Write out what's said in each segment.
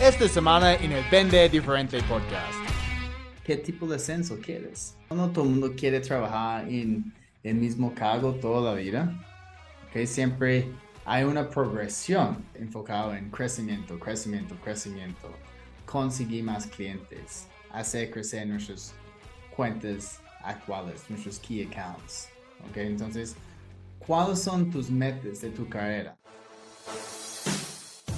esta semana en el Vende Diferente Podcast. ¿Qué tipo de ascenso quieres? No todo el mundo quiere trabajar en el mismo cargo toda la vida. Okay, siempre hay una progresión enfocada en crecimiento, crecimiento, crecimiento. Conseguir más clientes, hacer crecer nuestras cuentas actuales, nuestros key accounts. Okay, entonces, ¿cuáles son tus metas de tu carrera?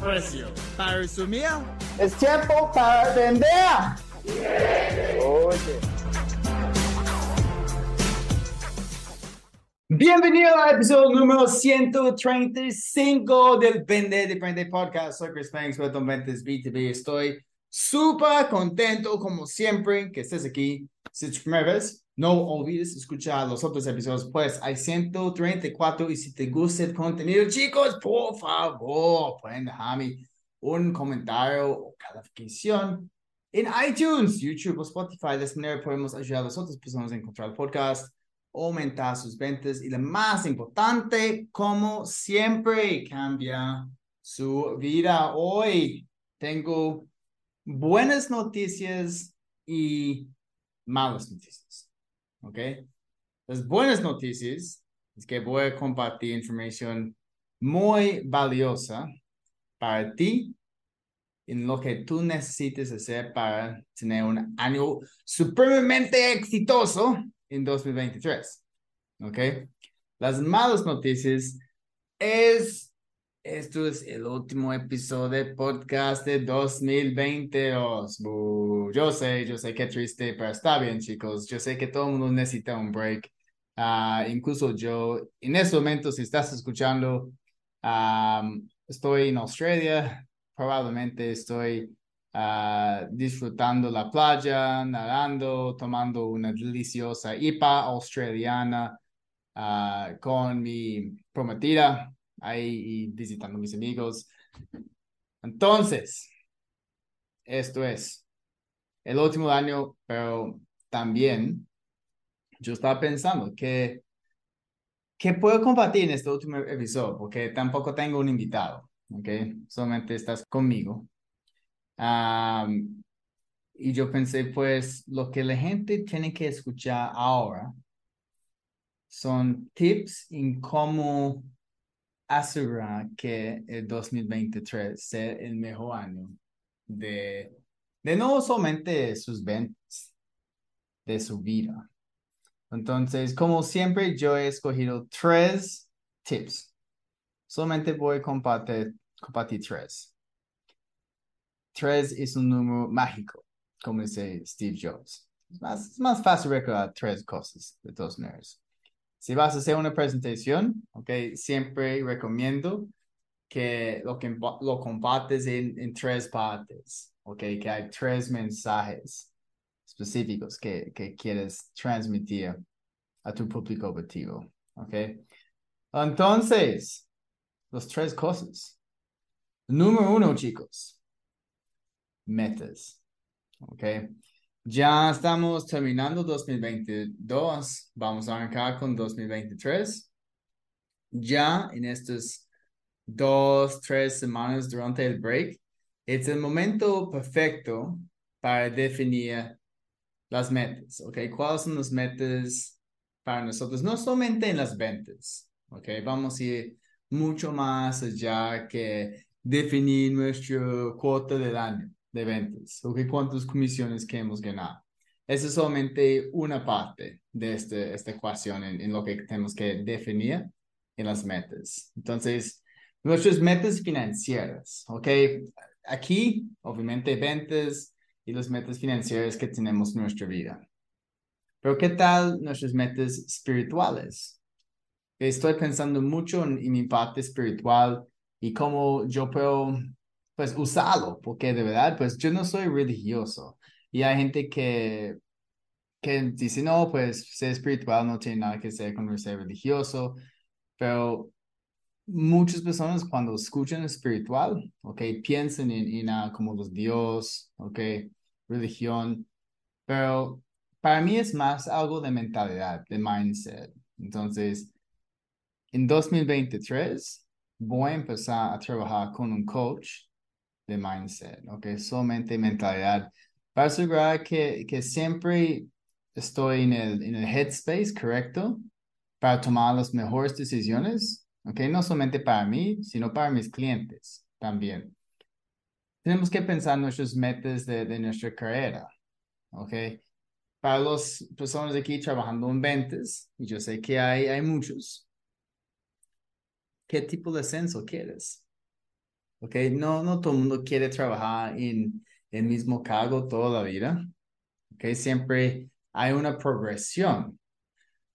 precio. Para resumir, Es tiempo para vender. Oye. Bienvenido al episodio número 135 del Vende Diferente Podcast. Soy Chris Banks, Don Ventas B2B. Estoy súper contento, como siempre, que estés aquí. Si es tu primera vez, no olvides escuchar los otros episodios, pues hay 134 y si te gusta el contenido, chicos, por favor, pueden dejarme un comentario o calificación en iTunes, YouTube o Spotify. De esta manera podemos ayudar a las otras personas a encontrar el podcast aumentar sus ventas y lo más importante, como siempre, cambia su vida. Hoy tengo buenas noticias y malas noticias. ¿Ok? Las buenas noticias es que voy a compartir información muy valiosa para ti en lo que tú necesites hacer para tener un año supremamente exitoso en 2023. ¿Ok? Las malas noticias es, esto es el último episodio de podcast de 2022. Uh, yo sé, yo sé que triste, pero está bien, chicos. Yo sé que todo el mundo necesita un break. Uh, incluso yo, en este momento, si estás escuchando, estoy en Australia, probablemente estoy Uh, disfrutando la playa, nadando, tomando una deliciosa IPA australiana uh, con mi prometida ahí visitando a mis amigos. Entonces, esto es el último año, pero también yo estaba pensando que, que puedo compartir en este último episodio, porque tampoco tengo un invitado, ¿ok? Solamente estás conmigo. Um, y yo pensé, pues, lo que la gente tiene que escuchar ahora son tips en cómo asegurar que el 2023 sea el mejor año de, de no solamente sus ventas, de su vida. Entonces, como siempre, yo he escogido tres tips. Solamente voy a compartir, compartir tres. Tres es un número mágico, como dice Steve Jobs. Es más, es más fácil recordar tres cosas, de todos modos. Si vas a hacer una presentación, okay, siempre recomiendo que lo, que lo compartes en, en tres partes, okay, que hay tres mensajes específicos que, que quieres transmitir a tu público objetivo. Okay. Entonces, las tres cosas. Número uno, chicos, metas. ¿Ok? Ya estamos terminando 2022. Vamos a arrancar con 2023. Ya en estas dos, tres semanas durante el break, es el momento perfecto para definir las metas. ¿Ok? ¿Cuáles son las metas para nosotros? No solamente en las ventas. ¿Ok? Vamos a ir mucho más allá que definir nuestra cuota del año de ventas, o que cuántas comisiones que hemos ganado. Esa es solamente una parte de este, esta ecuación en, en, lo que tenemos que definir en las metas. Entonces, nuestras metas financieras, ¿ok? Aquí, obviamente, ventas y las metas financieras que tenemos en nuestra vida. Pero, ¿qué tal nuestras metas espirituales? Estoy pensando mucho en, en mi parte espiritual y cómo yo puedo pues usarlo, porque de verdad, pues yo no soy religioso. Y hay gente que, que dice, no, pues ser espiritual no tiene nada que ver con ser religioso, pero muchas personas cuando escuchan espiritual, ok, piensan en, en como los dios, ok, religión, pero para mí es más algo de mentalidad, de mindset. Entonces, en 2023 voy a empezar a trabajar con un coach de mindset, ¿ok? Solamente mentalidad, para asegurar que, que siempre estoy en el, en el headspace correcto para tomar las mejores decisiones, ¿ok? No solamente para mí, sino para mis clientes también. Tenemos que pensar nuestros metas de, de nuestra carrera, ¿ok? Para las personas aquí trabajando en ventas, y yo sé que hay, hay muchos, ¿qué tipo de ascenso quieres? ¿Ok? No, no todo el mundo quiere trabajar en el mismo cargo toda la vida. ¿Ok? Siempre hay una progresión.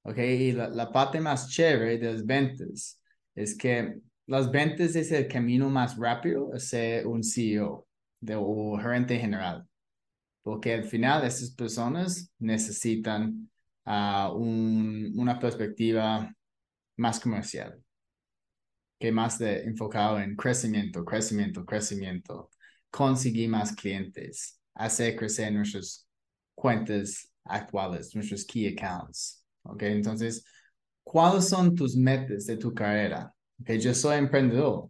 ¿Ok? Y la, la parte más chévere de las ventas es que las ventas es el camino más rápido a ser un CEO de, o gerente general. Porque al final esas personas necesitan uh, un, una perspectiva más comercial que más de enfocado en crecimiento, crecimiento, crecimiento, conseguir más clientes, hacer crecer nuestras cuentas actuales, nuestros key accounts. ¿Ok? Entonces, ¿cuáles son tus metas de tu carrera? Okay, yo soy emprendedor.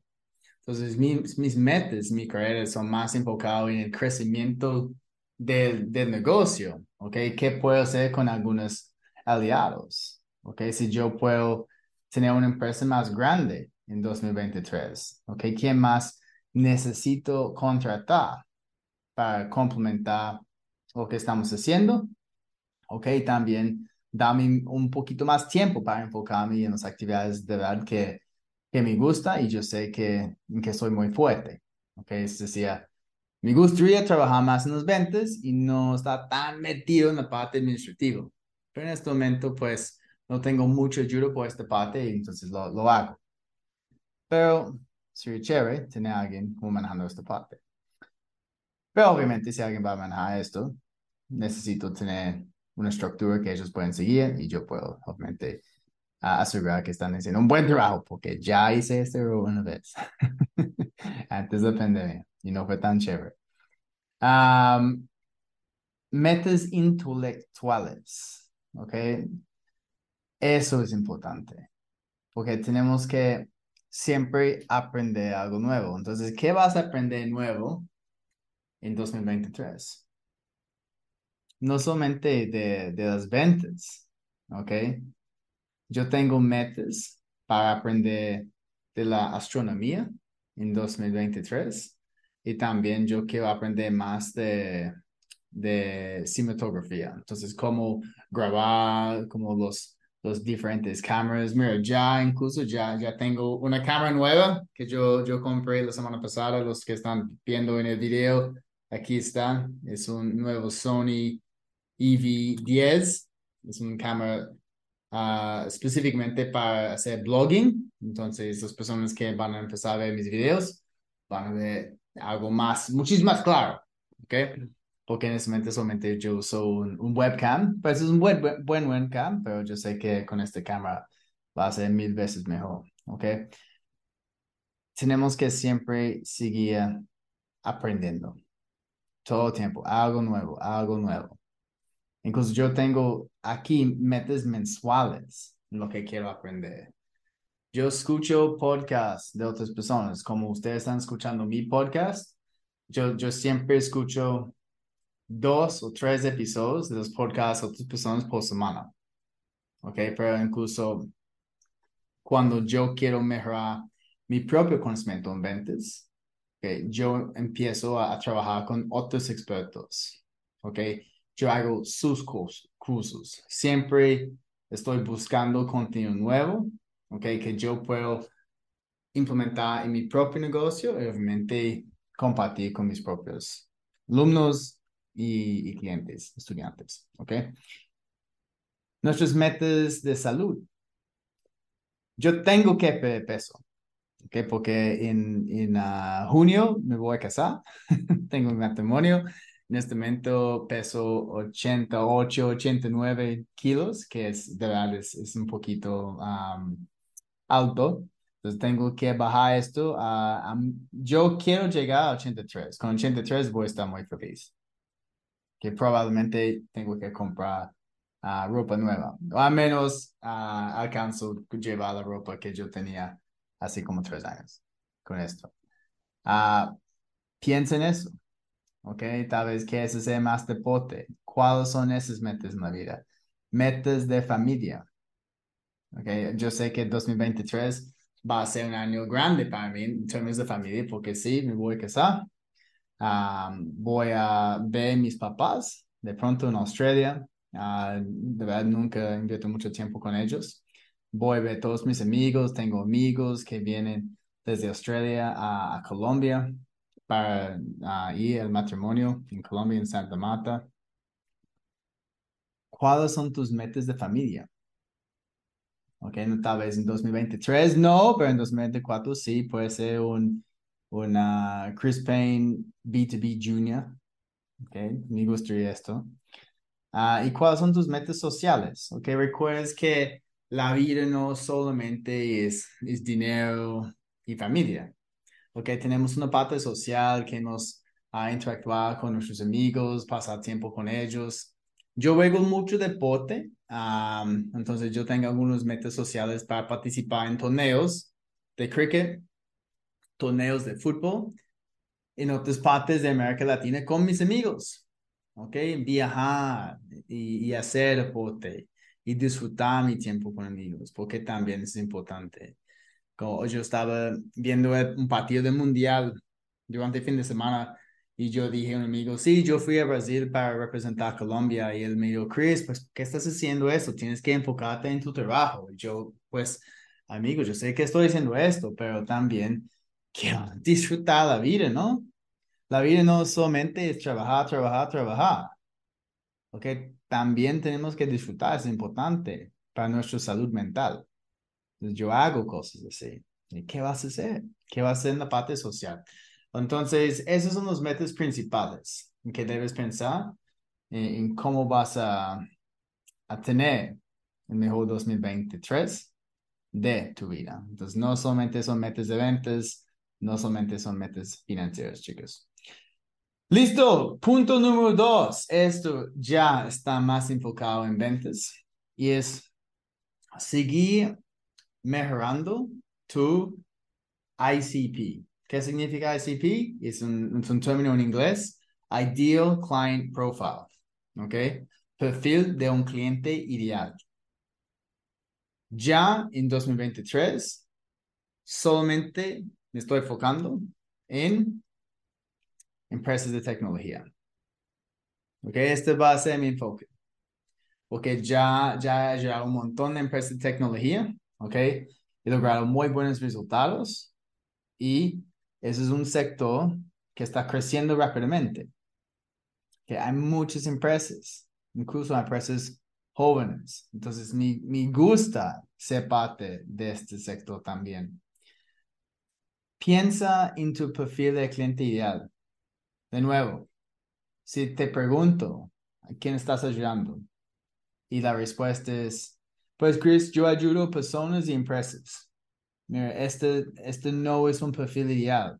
Entonces, mis, mis metas, mi carrera son más enfocados en el crecimiento del, del negocio. ¿Ok? ¿Qué puedo hacer con algunos aliados? ¿Ok? Si yo puedo tener una empresa más grande, en 2023? ¿Ok? ¿Quién más necesito contratar para complementar lo que estamos haciendo? ¿Ok? También dame un poquito más tiempo para enfocarme en las actividades de verdad que, que me gusta y yo sé que, que soy muy fuerte. ¿Ok? Es decir, me gustaría trabajar más en las ventas y no estar tan metido en la parte administrativa. Pero en este momento, pues, no tengo mucho ayuda por esta parte y entonces lo, lo hago. Pero sería chévere tener a alguien como manejando esta parte. Pero obviamente si alguien va a manejar esto, necesito tener una estructura que ellos pueden seguir y yo puedo obviamente asegurar que están haciendo un buen trabajo porque ya hice este error una vez antes de pandemia y no fue tan chévere. metas intelectuales, ¿ok? Eso es importante porque tenemos que siempre aprender algo nuevo. Entonces, ¿qué vas a aprender nuevo en 2023? No solamente de, las ventas, ¿ok? Yo tengo metas para aprender de la astronomía en 2023 y también yo quiero aprender más de, de cinematografía. Entonces, cómo grabar, como los los diferentes cámaras. Mira, ya incluso ya, ya tengo una cámara nueva que yo, yo compré la semana pasada. Los que están viendo en el video, aquí está. Es un nuevo Sony EV10. Es una cámara uh, específicamente para hacer blogging. Entonces, las personas que van a empezar a ver mis videos van a ver algo más, muchísimo más claro. ¿Ok? Porque en ese momento solamente yo uso un, webcam, pues es un buen, buen webcam, pero yo sé que con esta cámara va a ser mil veces mejor, ¿ok? Tenemos que siempre seguir aprendiendo, todo el tiempo, algo nuevo, algo nuevo. Incluso yo tengo aquí metas mensuales en lo que quiero aprender. Yo escucho podcasts de otras personas, como ustedes están escuchando mi podcast. Yo, yo siempre escucho dos o tres episodios de los podcasts de otras personas por semana. ¿Ok? Pero incluso cuando yo quiero mejorar mi propio conocimiento en ventas, okay, yo empiezo a, trabajar con otros expertos. ¿Ok? Yo hago sus cursos. Siempre estoy buscando contenido nuevo, ¿ok? Que yo puedo implementar en mi propio negocio y obviamente compartir con mis propios alumnos y, clientes, estudiantes, ¿ok? Nuestros metas de salud. Yo tengo que perder peso, ¿ok? Porque en, en ah, junio me voy a casar, tengo un matrimonio, en este momento peso 88, 89 kilos, que es de verdad es, es un poquito alto. Entonces tengo que bajar esto. a yo quiero llegar a 83. Con 83 voy a estar muy feliz. Que probablemente tengo que comprar uh, ropa nueva. O al menos uh, alcanzo llevar la ropa que yo tenía así como tres años con esto. Uh, piensa en eso. ¿Ok? Tal vez que ese sea más deporte. ¿Cuáles son esas metas en la vida? Metas de familia. ¿Ok? Yo sé que 2023 va a ser un año grande para mí en términos de familia porque sí, me voy a casar. Voy a ver mis papás de pronto en Australia. Uh, de verdad, nunca invierto mucho tiempo con ellos. Voy a ver todos mis amigos. Tengo amigos que vienen desde Australia a, a Colombia para uh, ir al matrimonio en Colombia, en Santa Marta. ¿Cuáles son tus metas de familia? Ok, no, tal vez en 2023 no, pero en 2024 sí, puede ser un una Chris Payne B2B Junior. Ok, me gustaría esto. Uh, ¿Y cuáles son tus metas sociales? Ok, recuerdes que la vida no solamente es, es dinero y familia. Ok, tenemos una parte social que nos a interactuar con nuestros amigos, pasar tiempo con ellos. Yo juego mucho deporte, entonces yo tengo algunos metas sociales para participar en torneos de cricket, torneos de fútbol en otras partes de América Latina con mis amigos. ¿Ok? Viajar y, y hacer deporte y disfrutar mi tiempo con amigos, porque también es importante. Como yo estaba viendo un partido de mundial durante el fin de semana y yo dije a un amigo, sí, yo fui a Brasil para representar a Colombia. Y él me dijo, Chris, pues, ¿qué estás haciendo eso? Tienes que enfocarte en tu trabajo. Y yo, pues, amigo, yo sé que estoy haciendo esto, pero también quiero disfrutar la vida, ¿no? La vida no solamente es trabajar, trabajar, trabajar. ¿Ok? También tenemos que disfrutar, es importante para nuestra salud mental. Entonces, yo hago cosas así. ¿Y qué vas a hacer? ¿Qué vas a hacer en la parte social? Entonces, esos son los metas principales en que debes pensar en, cómo vas a, a tener el mejor 2023 de tu vida. Entonces, no solamente son metas de ventas, no solamente son metas financieras, chicos. Listo, punto número dos. Esto ya está más enfocado en ventas y es seguir mejorando tu ICP. ¿Qué significa ICP? Es un, término en inglés. Ideal Client Profile. ¿Ok? Perfil de un cliente ideal. Ya en 2023, solamente me estoy enfocando en empresas de tecnología. ¿Ok? Este va a ser mi enfoque. Porque ya, ya, ya un montón de empresas de tecnología. ¿Ok? He logrado muy buenos resultados. Y ese es un sector que está creciendo rápidamente. Que hay muchas empresas, incluso empresas jóvenes. Entonces, me, me gusta ser parte de este sector también. Piensa en tu perfil de cliente ideal. De nuevo, si te pregunto, ¿a quién estás ayudando? Y la respuesta es, pues Chris, yo ayudo personas y empresas. Mira, este, este no es un perfil ideal.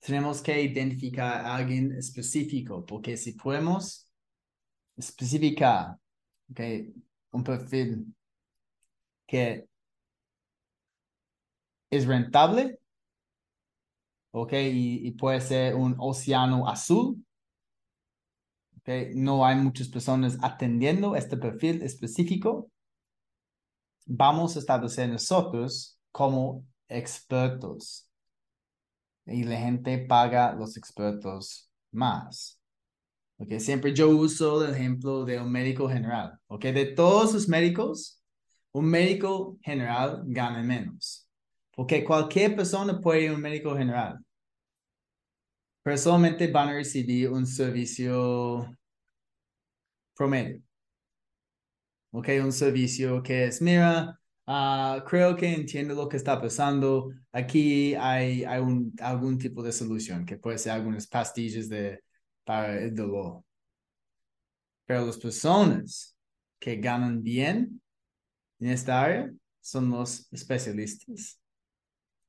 Tenemos que identificar a alguien específico, porque si podemos especificar okay, un perfil que es rentable, okay, y, y puede ser un océano azul, okay, no hay muchas personas atendiendo este perfil específico, vamos a establecer nosotros como expertos. Y la gente paga los expertos más. Okay, siempre yo uso el ejemplo de un médico general. Okay, de todos los médicos, un médico general gana menos. Porque cualquier persona puede ir a un médico general. Pero solamente van a recibir un servicio promedio. Ok, un servicio que es, mira, Ah, creo que entiendo lo que está pasando. Aquí hay, hay un, algún tipo de solución, que puede ser algunas pastillas de, para el dolor. Pero las personas que ganan bien en esta área son los especialistas.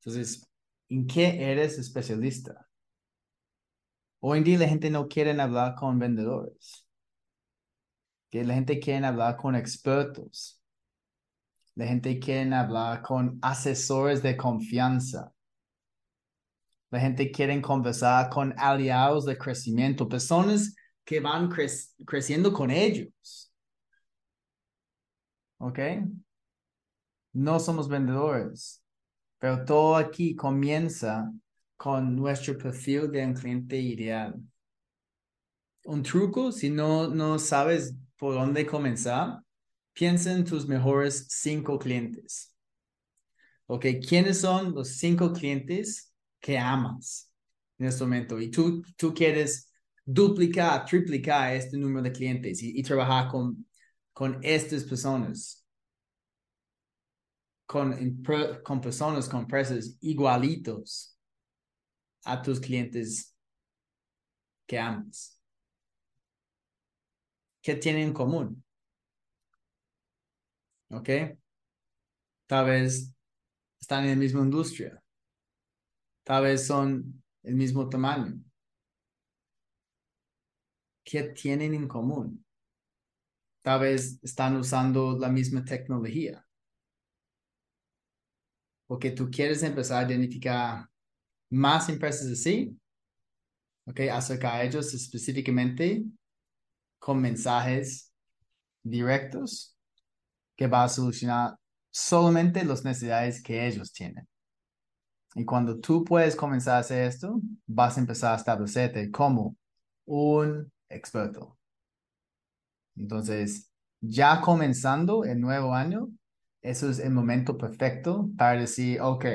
Entonces, ¿en qué eres especialista? Hoy en día la gente no quiere hablar con vendedores. Que la gente quiere hablar con expertos. La gente quiere hablar con asesores de confianza. La gente quiere conversar con aliados de crecimiento, personas que van creciendo con ellos. ¿Ok? No somos vendedores, pero todo aquí comienza con nuestro perfil de un cliente ideal. Un truco, si no, no sabes por dónde comenzar, piensa en tus mejores cinco clientes. ¿Ok? ¿Quiénes son los cinco clientes que amas en este momento? Y tú, tú quieres duplicar, triplicar este número de clientes y, y trabajar con, con estas personas con, personas, con empresas igualitos a tus clientes que amas. ¿Qué tienen en común? ¿Ok? Tal vez están en la misma industria. Tal vez son el mismo tamaño. ¿Qué tienen en común? Tal vez están usando la misma tecnología porque tú quieres empezar a identificar más empresas así, ¿ok? Acerca de ellos específicamente con mensajes directos que va a solucionar solamente las necesidades que ellos tienen. Y cuando tú puedes comenzar a hacer esto, vas a empezar a establecerte como un experto. Entonces, ya comenzando el nuevo año, eso es el momento perfecto para decir, ok,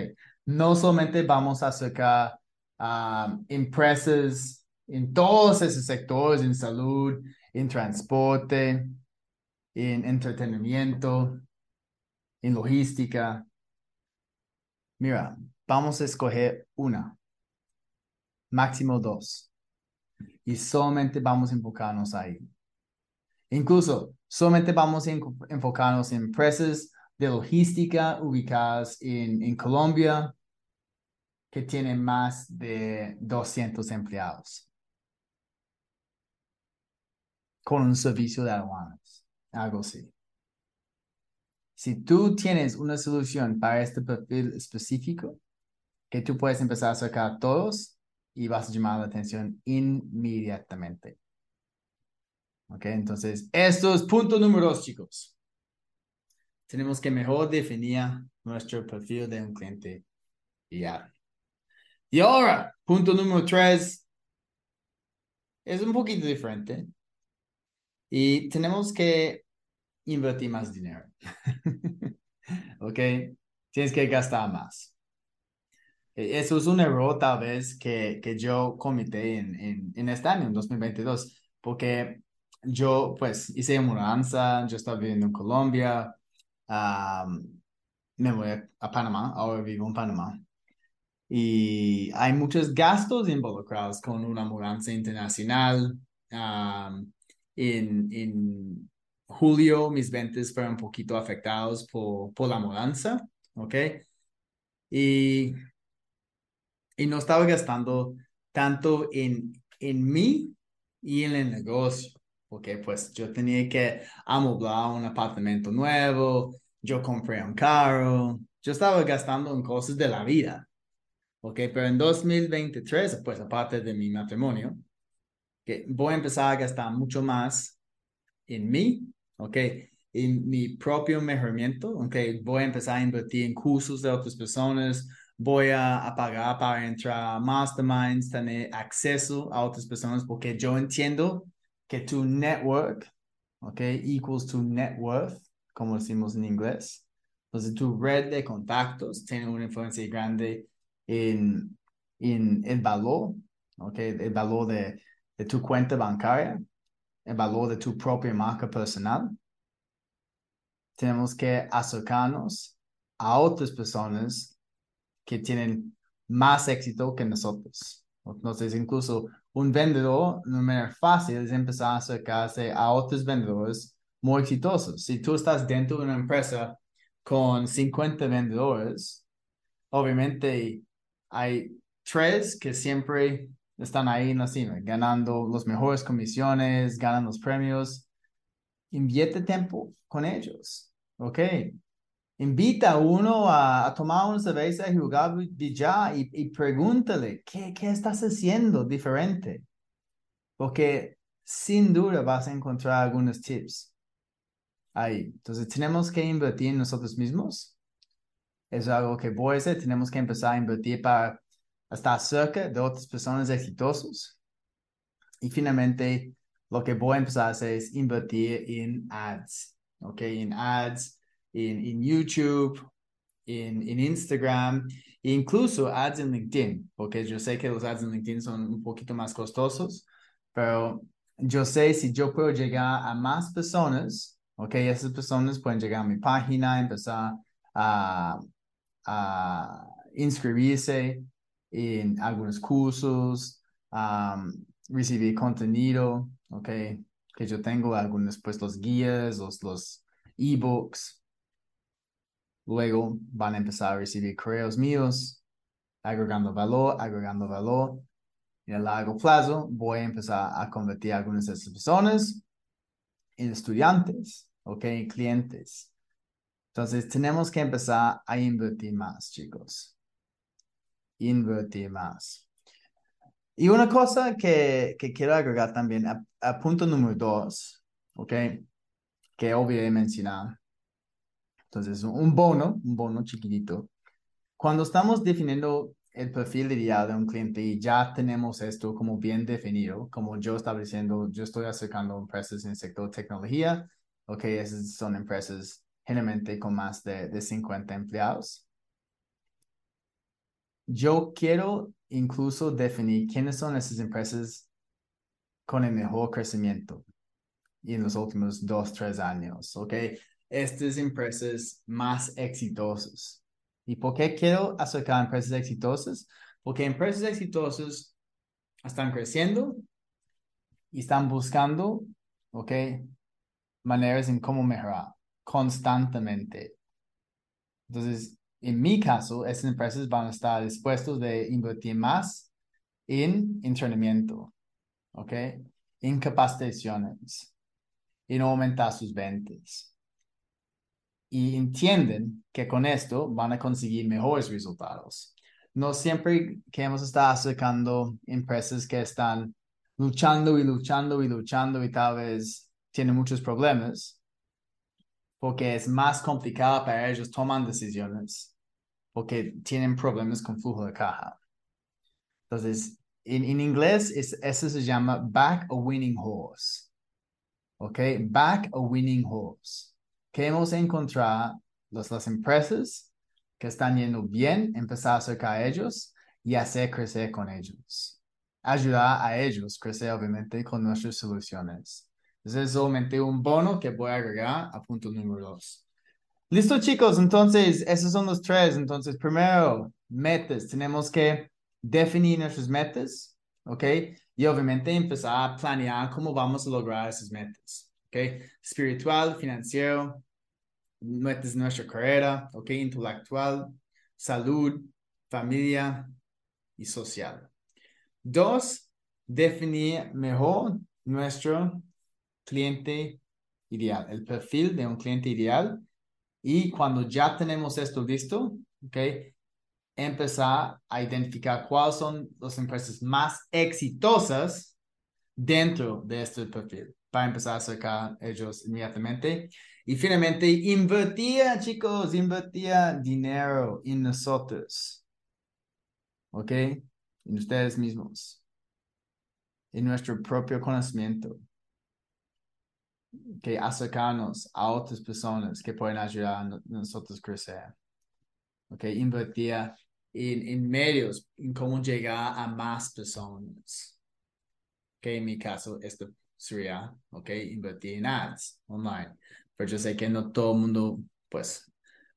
no solamente vamos a sacar um, empresas en todos esos sectores, en salud, en transporte, en entretenimiento, en logística. Mira, vamos a escoger una, máximo dos, y solamente vamos a enfocarnos ahí. Incluso, solamente vamos a enfocarnos en empresas de logística ubicadas en, Colombia que tienen más de 200 empleados con un servicio de aduanas, algo así. Si tú tienes una solución para este perfil específico, que tú puedes empezar a sacar todos y vas a llamar la atención inmediatamente. Ok, entonces, esto es punto número dos, chicos tenemos que mejor definir nuestro perfil de un cliente ideal. Y ahora, punto número tres, es un poquito diferente. Y tenemos que invertir más dinero. ¿Ok? Tienes que gastar más. E, eso es un error tal vez que, que yo cometí en, en, en este año, en 2022, porque yo pues hice mudanza, yo estaba viviendo en Colombia, me voy a, Panamá, ahora vivo en Panamá. Y hay muchos gastos involucrados con una mudanza internacional. en, en julio mis ventas fueron un poquito afectados por, por la mudanza, ¿ok? Y, y no estaba gastando tanto en, en mí y en el negocio porque pues yo tenía que amoblar un apartamento nuevo, yo compré un carro, yo estaba gastando en cosas de la vida, ok, pero en 2023, pues aparte de mi matrimonio, que voy a empezar a gastar mucho más en mí, ok, en mi propio mejoramiento, ok, voy a empezar a invertir en cursos de otras personas, voy a, a, pagar para entrar a masterminds, tener acceso a otras personas, porque yo entiendo que tu network, ok, equals to net worth, como decimos en inglés. Entonces, tu red de contactos tiene una influencia grande en, en el valor, ok, el valor de, de tu cuenta bancaria, el valor de tu propia marca personal. tenemos que acercarnos a otras personas que tienen más éxito que nosotros. Entonces, incluso un vendedor, una manera fácil es empezar a acercarse a otros vendedores muy exitosos. Si tú estás dentro de una empresa con 50 vendedores, obviamente hay tres que siempre están ahí en la cima, ganando las mejores comisiones, ganan los premios. Invierte tiempo con ellos, ¿ok? Invita a uno a, tomar una cerveza y jugar billar y, y pregúntale, ¿qué, ¿qué estás haciendo diferente? Porque sin duda vas a encontrar algunos tips ahí. Entonces, tenemos que invertir en nosotros mismos. Es algo que voy a hacer. Tenemos que empezar a invertir para estar cerca de otras personas exitosas. Y finalmente, lo que voy a empezar a hacer es invertir en ads. ¿Ok? En ads en, YouTube, en, en, Instagram, e incluso ads en LinkedIn, porque yo sé que los ads en LinkedIn son un poquito más costosos, pero yo sé si yo puedo llegar a más personas, ok, esas personas pueden llegar a mi página, empezar a, a inscribirse en algunos cursos, recibir contenido, ok, que yo tengo algunos pues los guías, los, los ebooks, Luego van a empezar a recibir correos míos, agregando valor, agregando valor. Y a largo plazo voy a empezar a convertir a algunas de esas personas en estudiantes, ¿ok? En clientes. Entonces tenemos que empezar a invertir más, chicos. Invertir más. Y una cosa que, que quiero agregar también punto número dos, ¿ok? Que olvidé mencionar entonces, un bono, un bono chiquitito. Cuando estamos definiendo el perfil ideal de un cliente y ya tenemos esto como bien definido, como yo estaba diciendo, yo estoy acercando empresas en el sector tecnología, ok, esas son empresas generalmente con más de, de 50 empleados. Yo quiero incluso definir quiénes son esas empresas con el mejor crecimiento y en los últimos dos, tres años, ¿ok? Estas empresas más exitosas. ¿Y por qué quiero acercar empresas exitosas? Porque empresas exitosas están creciendo y están buscando, ¿ok? Maneras en cómo mejorar constantemente. Entonces, en mi caso, estas empresas van a estar dispuestos de invertir más en entrenamiento, ¿ok? En capacitaciones, en aumentar sus ventas y entienden que con esto van a conseguir mejores resultados. No siempre queremos estar acercando empresas que están luchando y luchando y luchando y tal vez tienen muchos problemas porque es más complicado para ellos tomar decisiones porque tienen problemas con flujo de caja. Entonces, en, en inglés es, eso se llama back a winning horse. ¿Ok? Back a winning horse queremos encontrar las, las empresas que están yendo bien, empezar a acercar a ellos y hacer crecer con ellos. Ayudar a ellos crecer, obviamente, con nuestras soluciones. Ese es solamente un bono que voy a agregar a punto número dos. Listo, chicos. Entonces, esos son los tres. Entonces, primero, metas. Tenemos que definir nuestras metas, ¿ok? Y obviamente empezar a planear cómo vamos a lograr esas metas, ¿ok? Espiritual, financiero, nuestra carrera, ok, intelectual, salud, familia y social. Dos, definir mejor nuestro cliente ideal, el perfil de un cliente ideal. Y cuando ya tenemos esto listo, ok, empezar a identificar cuáles son las empresas más exitosas dentro de este perfil para empezar a acercar ellos inmediatamente y finalmente, invertía, chicos, invertía dinero en nosotros. ¿Ok? En ustedes mismos. En nuestro propio conocimiento. Que acercarnos a otras personas que pueden ayudar a nosotros a crecer. ¿Ok? Invertía en, en medios, en cómo llegar a más personas. ¿Ok? En mi caso, esto sería, ¿ok? Invertir en ads online pero yo sé que no todo el mundo, pues,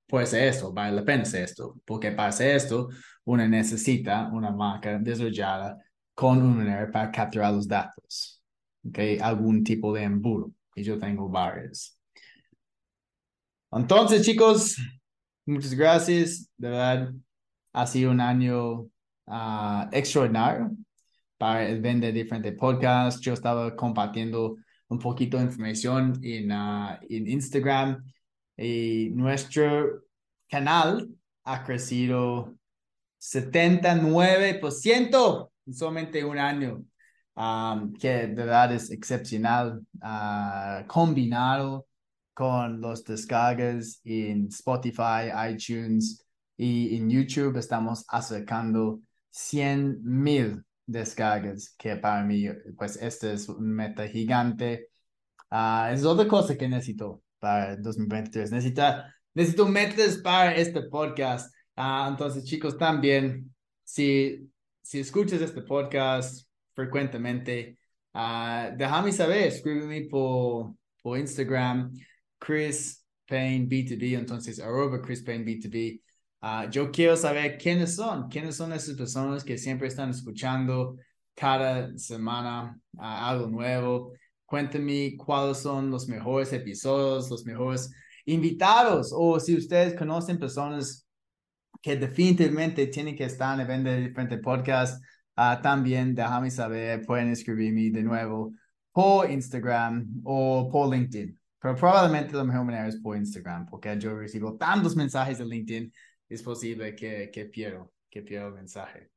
puede hacer esto, vale la pena hacer esto, porque para hacer esto, uno necesita una marca desarrollada con un manera para capturar los datos, ¿ok? Algún tipo de embudo, y yo tengo varios. Entonces, chicos, muchas gracias, de verdad, ha sido un año uh, extraordinario para el vender diferentes podcasts. Yo estaba compartiendo un poquito de información en, uh, en Instagram y nuestro canal ha crecido 79% en solamente un año, um, que de verdad es excepcional, uh, combinado con los descargas en Spotify, iTunes y en YouTube estamos acercando 100 mil descargas, que para mí, pues este es un meta gigante. Uh, es otra cosa que necesito para 2023. Necesita, necesito metas para este podcast. Uh, entonces, chicos, también, si, si escuchas este podcast frecuentemente, uh, déjame saber, escríbeme por, por Instagram, Chris Payne B2B, entonces arroba Chris Payne B2B. Uh, yo quiero saber quiénes son, quiénes son esas personas que siempre están escuchando cada semana uh, algo nuevo. Cuéntame cuáles son los mejores episodios, los mejores invitados, o si ustedes conocen personas que definitivamente tienen que estar en el de diferentes podcasts, uh, también déjame saber, pueden escribirme de nuevo por Instagram o por LinkedIn. Pero probablemente la mejor manera es por Instagram, porque yo recibo tantos mensajes de LinkedIn es posible que, que pierdo, que pierdo el mensaje.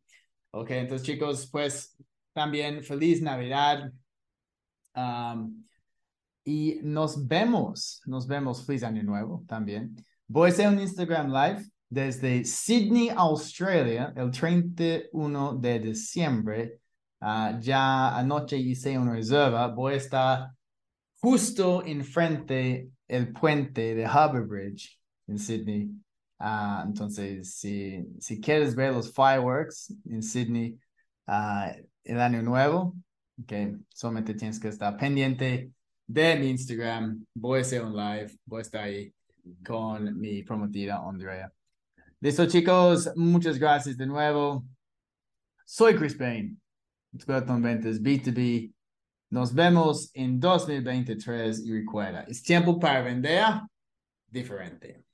Ok, entonces chicos, pues también feliz Navidad. Um, y nos vemos, nos vemos, feliz año nuevo también. Voy a hacer un Instagram Live desde Sydney, Australia, el 31 de diciembre. Uh, ya anoche hice una reserva. Voy a estar justo enfrente el puente de Harbour Bridge en Sydney. Uh, entonces, si, si quieres ver los fireworks en Sydney uh, el año nuevo, okay, solamente tienes que estar pendiente de mi Instagram. Voy a hacer un live, voy a estar ahí con mi prometida Andrea. Listo, chicos, muchas gracias de nuevo. Soy Chris Payne, experto en ventas B2B. Nos vemos en 2023 y recuerda, es tiempo para vender diferente.